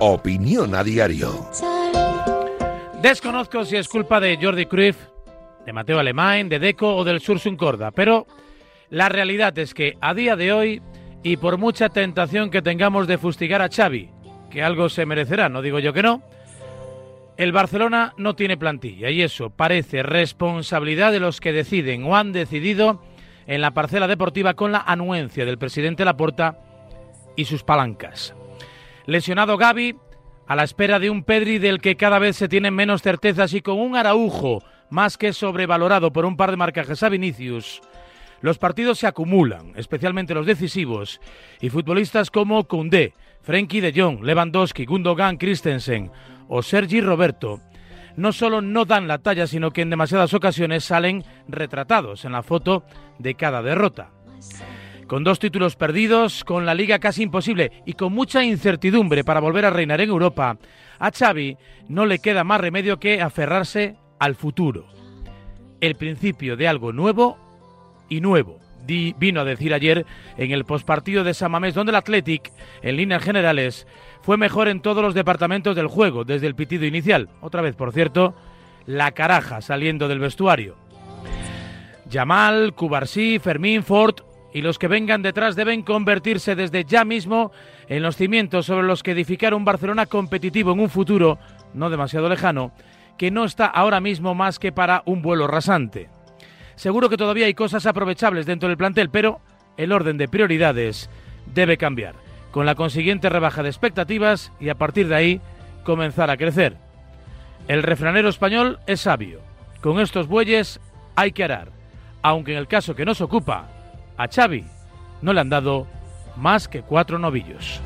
Opinión a diario. Desconozco si es culpa de Jordi Cruyff, de Mateo Alemán, de Deco o del Sursun Corda, pero la realidad es que a día de hoy, y por mucha tentación que tengamos de fustigar a Xavi, que algo se merecerá, no digo yo que no, el Barcelona no tiene plantilla y eso parece responsabilidad de los que deciden o han decidido en la parcela deportiva con la anuencia del presidente Laporta y sus palancas. Lesionado Gaby, a la espera de un Pedri del que cada vez se tienen menos certezas y con un Araujo más que sobrevalorado por un par de marcajes a Vinicius, los partidos se acumulan, especialmente los decisivos, y futbolistas como Koundé, Frenkie de Jong, Lewandowski, Gundogan, Christensen o Sergi Roberto no solo no dan la talla, sino que en demasiadas ocasiones salen retratados en la foto de cada derrota. Con dos títulos perdidos, con la liga casi imposible y con mucha incertidumbre para volver a reinar en Europa, a Xavi no le queda más remedio que aferrarse al futuro. El principio de algo nuevo y nuevo, vino a decir ayer en el postpartido de San Mamés, donde el Athletic, en líneas generales, fue mejor en todos los departamentos del juego, desde el pitido inicial. Otra vez, por cierto, la caraja saliendo del vestuario. Yamal, Cubarsí, Fermín, Ford y los que vengan detrás deben convertirse desde ya mismo en los cimientos sobre los que edificar un Barcelona competitivo en un futuro no demasiado lejano, que no está ahora mismo más que para un vuelo rasante. Seguro que todavía hay cosas aprovechables dentro del plantel, pero el orden de prioridades debe cambiar, con la consiguiente rebaja de expectativas y a partir de ahí comenzar a crecer. El refranero español es sabio. Con estos bueyes hay que arar, aunque en el caso que nos ocupa, a Xavi no le han dado más que cuatro novillos.